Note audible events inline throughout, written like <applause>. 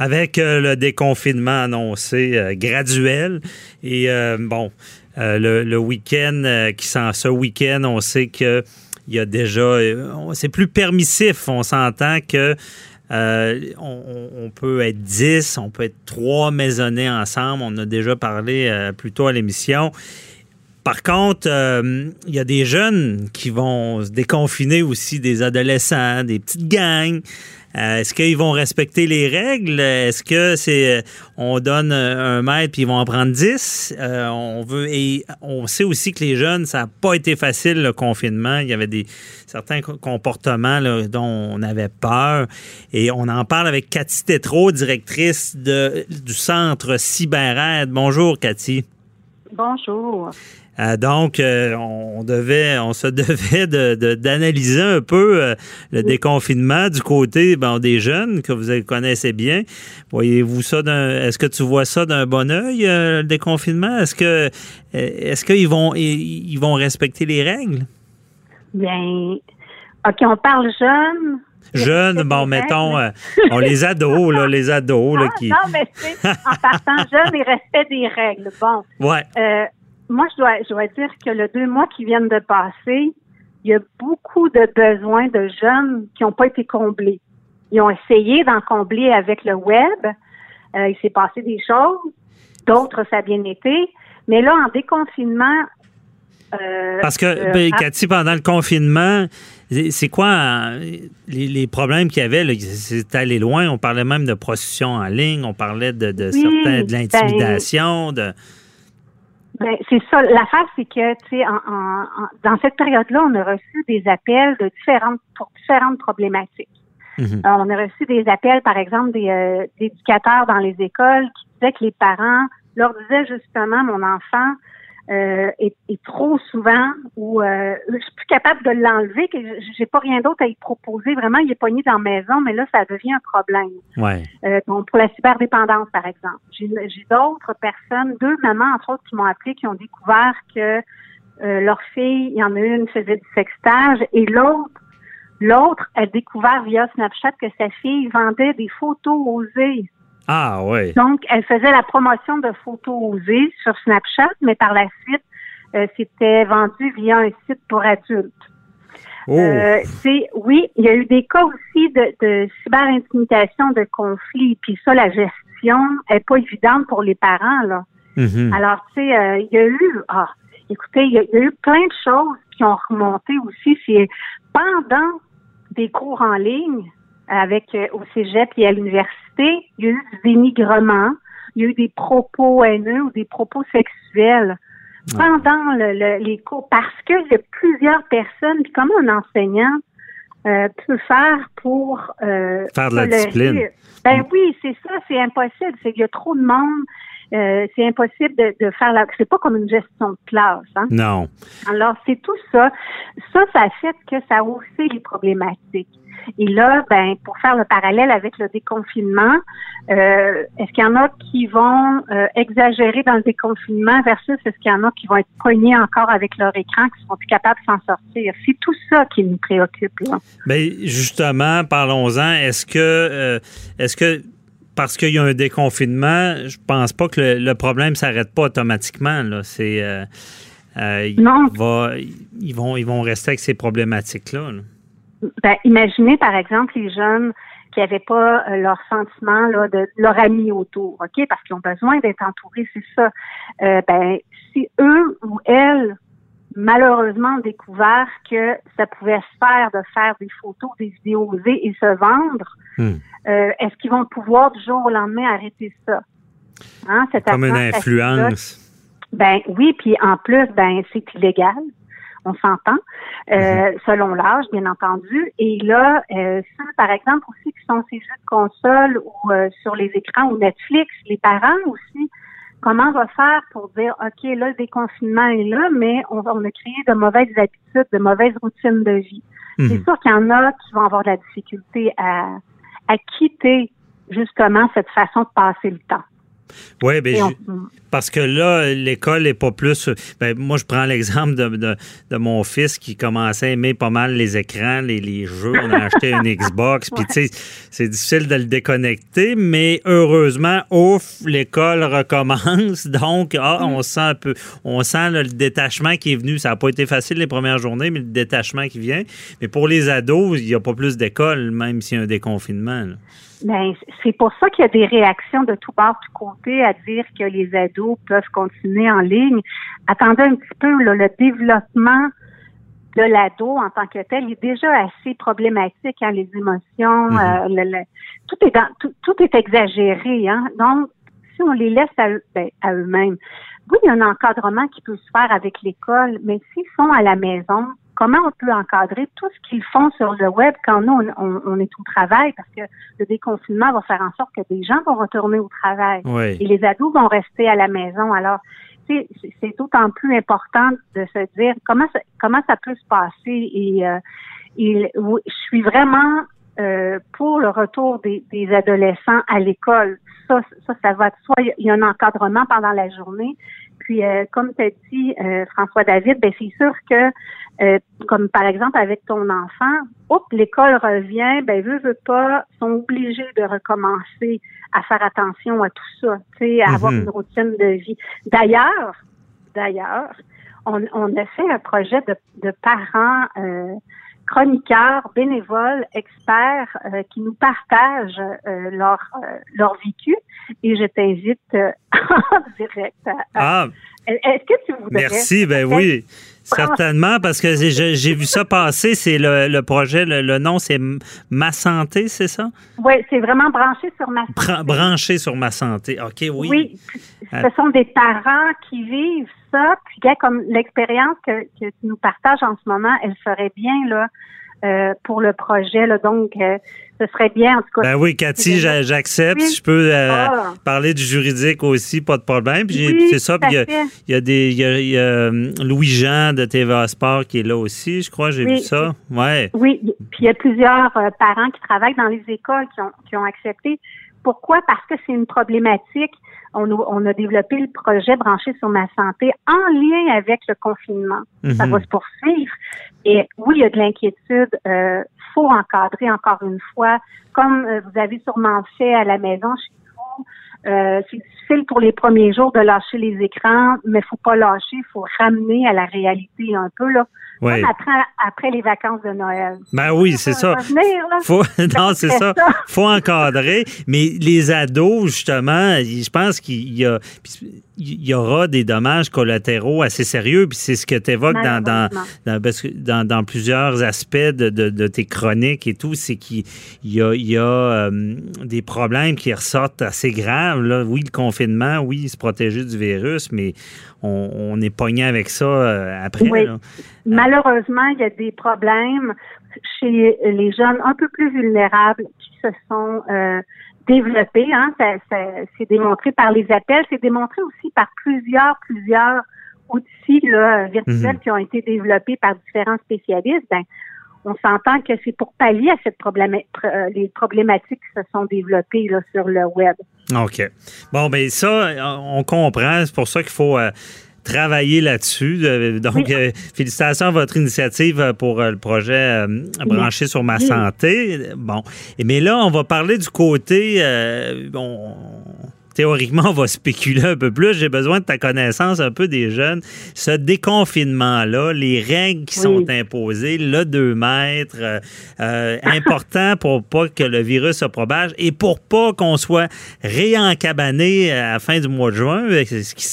Avec euh, le déconfinement annoncé euh, graduel et euh, bon, le, week-end qui sent ce week-end, on sait que il y a déjà, c'est plus permissif. On s'entend que on, peut être 10, on peut être trois maisonnés ensemble. On a déjà parlé plus tôt à l'émission. Par contre, il y a des jeunes qui vont se déconfiner aussi, des adolescents, des petites gangs. Euh, est-ce qu'ils vont respecter les règles? Est-ce que c'est euh, on donne un mètre puis ils vont en prendre dix? Euh, on veut et on sait aussi que les jeunes, ça n'a pas été facile le confinement. Il y avait des certains comportements dont on avait peur. Et on en parle avec Cathy Tétrault, directrice de, du centre CyberAide. Bonjour, Cathy. Bonjour. Euh, donc, euh, on devait, on se <laughs> devait d'analyser un peu euh, le déconfinement du côté des jeunes que vous connaissez bien. Voyez-vous ça Est-ce que tu vois ça d'un bon oeil, le déconfinement? Est-ce que est-ce qu'ils vont ils, vont respecter les règles? Bien. OK, on parle jeunes. Jeunes, bon, mettons, on les ados, là, les ados, là, qui. Non, mais c'est en partant jeunes et respect des règles. Bon. Ouais moi, je dois, je dois dire que le deux mois qui viennent de passer, il y a beaucoup de besoins de jeunes qui n'ont pas été comblés. Ils ont essayé d'en combler avec le web. Euh, il s'est passé des choses. D'autres, ça a bien été. Mais là, en déconfinement, euh, Parce que, euh, ben, Cathy, pendant le confinement, c'est quoi les, problèmes qu'il y avait? C'est allé loin. On parlait même de prostitution en ligne. On parlait de, de certains, de ben, l'intimidation. de ben, c'est ça. L'affaire, c'est que, tu sais, en, dans cette période-là, on a reçu des appels de différentes pour différentes problématiques. Mhm. on a reçu des appels, par exemple, des euh, éducateurs dans les écoles qui disaient que les parents leur disaient justement, mon enfant, euh, et, trop souvent où euh, je suis plus capable de l'enlever, que j'ai pas rien d'autre à y proposer. Vraiment, il est pogné dans la maison, mais là, ça devient un problème. Ouais. Euh, donc, pour la cyberdépendance, par exemple. J'ai d'autres personnes, deux mamans, entre autres, qui m'ont appelé, qui ont découvert que euh, leur fille, il y en a une faisait du sextage et l'autre L'autre a découvert via Snapchat que sa fille vendait des photos osées ah oui. Donc, elle faisait la promotion de photos osées sur Snapchat, mais par la suite, euh, c'était vendu via un site pour adultes. Oh. Euh, c'est oui, il y a eu des cas aussi de, de cyber-intimidation, de conflits, puis ça, la gestion est pas évidente pour les parents là. Mm-hmm. Alors, tu sais, euh, il y a eu, ah, écoutez, il y, a eu plein de choses qui ont remonté aussi. C'est pendant des cours en ligne avec au cégep et à l'université il y a eu du dénigrement, il y a eu des propos haineux ou des propos sexuels pendant les cours parce qu'il y a plusieurs personnes, puis comment un enseignant euh, peut faire pour euh, faire de la discipline. Ben oui, c'est ça, c'est impossible. C'est qu'il y a trop de monde. Euh, c'est impossible de, de faire la. C'est pas comme une gestion de classe. Hein? Non. Alors c'est tout ça. Ça, ça fait que ça a haussé les problématiques. Et là, ben, pour faire le parallèle avec le déconfinement, euh, est-ce qu'il y en a qui vont euh, exagérer dans le déconfinement versus est-ce qu'il y en a qui vont être poignés encore avec leur écran, qui seront plus capables de s'en sortir? C'est tout ça qui nous préoccupe. Là. Bien, justement, parlons-en. Est-ce que, euh, est-ce que parce qu'il y a un déconfinement, je pense pas que le, problème s'arrête pas automatiquement. Là. C'est, non. ils vont, ils vont rester avec ces problématiques-là. là ben, imaginez, par exemple, les jeunes qui n'avaient pas euh, leur sentiment là, de leur ami autour, OK? Parce qu'ils ont besoin d'être entourés, c'est ça. Euh, ben, si eux ou elles, malheureusement, ont découvert que ça pouvait se faire de faire des photos, des vidéos osées et se vendre, hmm. euh, est-ce qu'ils vont pouvoir du jour au lendemain arrêter ça? Hein, Comme une influence. Ben oui, puis en plus, ben c'est illégal on s'entend, euh, mhm. selon l'âge, bien entendu. Et là, euh, ceux, par exemple, aussi qui sont ces jeux de console ou euh, sur les écrans ou Netflix, les parents aussi, comment on va faire pour dire, OK, là, le déconfinement est là, mais on, on a créé de mauvaises habitudes, de mauvaises routines de vie. Mhm. C'est sûr qu'il y en a qui vont avoir de la difficulté à, à quitter justement cette façon de passer le temps. Oui, ben, parce que là, l'école n'est pas plus. Ben, moi, je prends l'exemple de, mon fils qui commençait à aimer pas mal les écrans, les, jeux. On a acheté une <laughs> Xbox, puis tu sais, c'est difficile de le déconnecter, mais heureusement, ouf, l'école recommence. <laughs> Donc, ah, mm. on sent un peu, on sent le détachement qui est venu. Ça n'a pas été facile les premières journées, mais le détachement qui vient. Mais pour les ados, il n'y a pas plus d'école, même s'il y a un déconfinement. Ben, c'est pour ça qu'il y a des réactions de tout bord, tout côté à dire que les ados peuvent continuer en ligne. Attendez un petit peu, le développement de l'ado en tant que tel est déjà assez problématique, hein, les émotions, mm-hmm. euh, tout est tout, est exagéré, hein. Donc, si on les laisse à, ben, à eux-mêmes, oui, il y a un encadrement qui peut se faire avec l'école, mais s'ils sont à la maison, comment on peut encadrer tout ce qu'ils font sur le web quand nous, on, est au travail, parce que le déconfinement va faire en sorte que des gens vont retourner au travail et les ados vont rester à la maison. Alors, c'est d'autant plus important de se dire comment ça, comment ça peut se passer et, euh, je suis vraiment euh, pour le retour des, adolescents à l'école. Ça, ça, ça va de soi. Il y a un encadrement pendant la journée. Puis, euh, comme tu as dit, François David, ben c'est sûr que euh, comme par exemple avec ton enfant, l'école revient, ben veut, veut pas, sont obligés de recommencer à faire attention à tout ça, tu sais, à avoir mhm. une routine de vie. D'ailleurs, d'ailleurs, on, on, a fait un projet de, de parents euh, chroniqueurs, bénévoles, experts euh, qui nous partagent euh, leur leur vécu et je t'invite <laughs> en direct à, ah. Est-ce que tu voudrais? Merci, ben oui. Certainement, parce que j'ai vu ça passer. C'est le, projet, le, nom, c'est Ma Santé, c'est ça? Oui, c'est vraiment branché sur ma santé. branché sur ma santé. OK, oui. Oui. Euh, ce sont des parents qui vivent ça. Puis, comme l'expérience que, que tu nous partages en ce moment, elle serait bien, là, euh, pour le projet. Là, donc, euh, ce serait bien, en tout cas. Ben oui, Cathy, j'accepte. Je peux euh, ah. parler du juridique aussi, pas de problème. Puis c'est ça. Puis il y, a des, il y a, Louis-Jean de TVA Sport qui est là aussi, je crois. J'ai vu ça. Ouais. Oui. Puis il y a plusieurs parents qui travaillent dans les écoles qui ont, qui ont accepté. Pourquoi? Parce que c'est une problématique on, a développé le projet branché sur ma santé en lien avec le confinement. Ça mhm. va se poursuivre. Et oui, il y a de l'inquiétude. Euh, faut encadrer encore une fois, comme euh, vous avez sûrement fait à la maison chez vous. Euh, c'est difficile pour les premiers jours de lâcher les écrans, mais faut pas lâcher, il faut ramener à la réalité un peu là. Ouais. après, après les vacances de Noël. Ben oui, c'est ça. Faut, <laughs> non, c'est ça. faut encadrer. Mais les ados, justement, je pense qu'il y a il y aura des dommages collatéraux assez sérieux. Puis c'est ce que tu évoques dans, dans, dans, plusieurs aspects de, tes chroniques et tout, c'est qu'il y a, il y a euh, des problèmes qui ressortent assez graves. Là. Oui, le confinement, oui, se protéger du virus, mais on, est pogné avec ça euh, après. Oui. Malheureusement, il y a des problèmes chez les jeunes un peu plus vulnérables qui se sont euh, développé, hein, ça, c'est démontré par les appels, c'est démontré aussi par plusieurs, plusieurs outils là, virtuels mhm. qui ont été développés par différents spécialistes. Ben, on s'entend que c'est pour pallier à cette problématique, euh, les problématiques qui se sont développées là, sur le web. OK. Bon, ben ça, on comprend. C'est pour ça qu'il faut euh, travailler là-dessus. Euh, donc, euh, félicitations à votre initiative euh, pour le projet branché sur ma santé. Bon, mais là, on va parler du côté, bon, théoriquement, on va spéculer un peu plus. J'ai besoin de ta connaissance un peu des jeunes. Ce déconfinement-là, les règles qui sont imposées, le 2 mètres, euh, euh, important pour pas que le virus se propage et pour pas qu'on soit réencabané à la fin du mois de juin.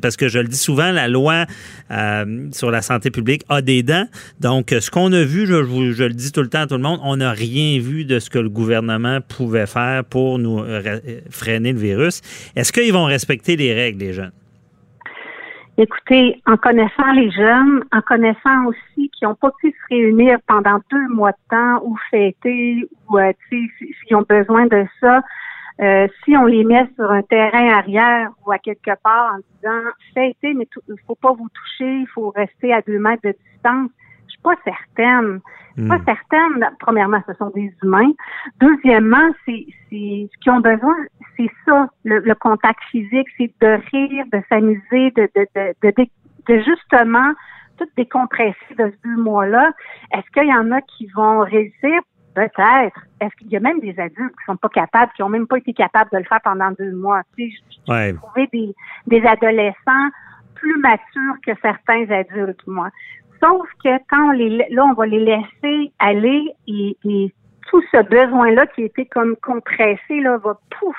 Parce que je le dis souvent, la loi euh, sur la santé publique a des dents. Donc, ce qu'on a vu, je, je, le dis tout le temps à tout le monde, on n'a rien vu de ce que le gouvernement pouvait faire pour nous freiner le virus. Est-ce qu'ils vont respecter les règles, les jeunes? Écoutez, en connaissant les jeunes, en connaissant aussi qu'ils n'ont pas pu se réunir pendant deux mois de temps ou fêter ou euh, s'ils ont besoin de ça, euh, si on les met sur un terrain arrière ou à quelque part en disant fêter, mais il faut pas vous toucher, il faut rester à deux mètres de distance, je suis pas certaine. Je suis pas hmm. certaine. Premièrement, ce sont des humains. Deuxièmement, c'est ce qu'ils ont besoin, c'est ça, le, contact physique, c'est de rire, de s'amuser, de, de, de, de, de justement tout décompresser de ce deux mois-là. Est-ce qu'il y en a qui vont réussir? Peut-être. Est-ce qu'il y a même des adultes qui sont pas capables, qui ont même pas été capables de le faire pendant deux mois? Tu sais, trouvé des, des adolescents plus matures que certains adultes, moi. Sauf que quand on les, là, on va les laisser aller et, et tout ce besoin-là qui était comme compressé, là, va pouf,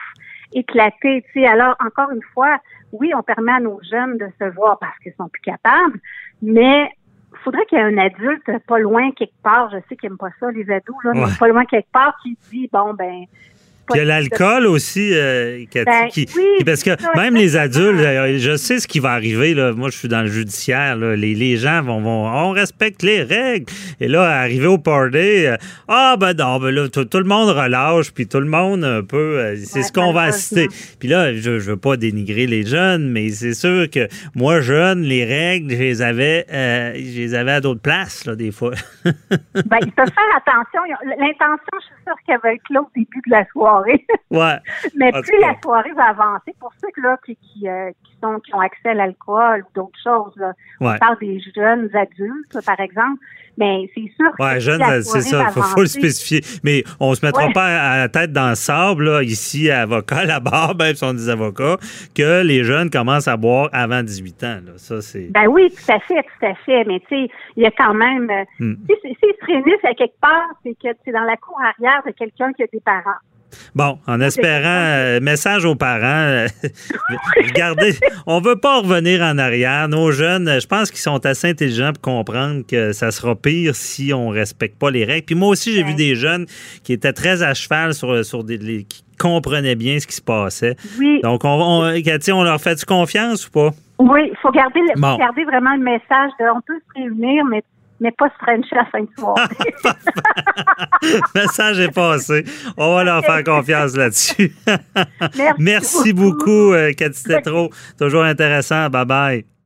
éclater. Tu sais, alors, encore une fois, oui, on permet à nos jeunes de se voir parce qu'ils sont plus capables, mais il faudrait qu'il y ait un adulte pas loin quelque part, je sais qu'ils n'aiment pas ça, les ados, là, mais pas loin quelque part qui dit, bon, ben, il y a l'alcool aussi, euh, ben, qui, parce que même les adultes, euh, je sais ce qui va arriver. Là. Moi, je suis dans le judiciaire. Les, les, gens vont, vont, on respecte les règles. Et là, arriver au party, euh, ah ben non, ben là, tout, le monde relâche, puis tout le monde un peu, c'est ce qu'on va assister. Puis là, je, je veux pas dénigrer les jeunes, mais c'est sûr que moi, jeune, les règles, je les avais, je les avais à d'autres places, là, des fois. <laughs> ben, il faut faire attention. L'intention, je suis sûre qu'elle va être là au début de la soirée. <laughs> Ouais. Mais plus la soirée va avancer, pour ceux là, qui, qui, euh, qui, sont, qui ont accès à l'alcool ou d'autres choses, là, on parle des jeunes adultes, par exemple, mais c'est sûr ouais, jeunes, c'est ça, il faut, le spécifier. Mais on se mettra pas à la tête dans le sable, là, ici, à avocat, <laughs> là-bas, même si on des avocats, que les jeunes commencent à boire avant 18 ans. Là. Ça, c'est... Ben oui, tout à fait, tout à fait. Mais tu sais, il y a quand même... Euh, hmm. S'ils se réunissent à quelque part, c'est que c'est dans la cour arrière de quelqu'un qui a des parents. Bon, en espérant, euh, message aux parents, euh, <laughs> regardez, on veut pas revenir en arrière. Nos jeunes, je pense qu'ils sont assez intelligents pour comprendre que ça sera pire si on respecte pas les règles. Puis moi aussi, j'ai vu des jeunes qui étaient très à cheval sur, sur des, qui comprenaient bien ce qui se passait. Oui. Donc, on, on, Cathy, on leur fait-tu confiance ou pas? Oui, il faut garder, garder vraiment le message de on peut se réunir, mais mais pas se frencher à fin de soirée. <laughs> Le message est passé. On va leur faire confiance là-dessus. Merci, <laughs> Merci, beaucoup, beaucoup euh, Cathy Toujours intéressant. Bye bye.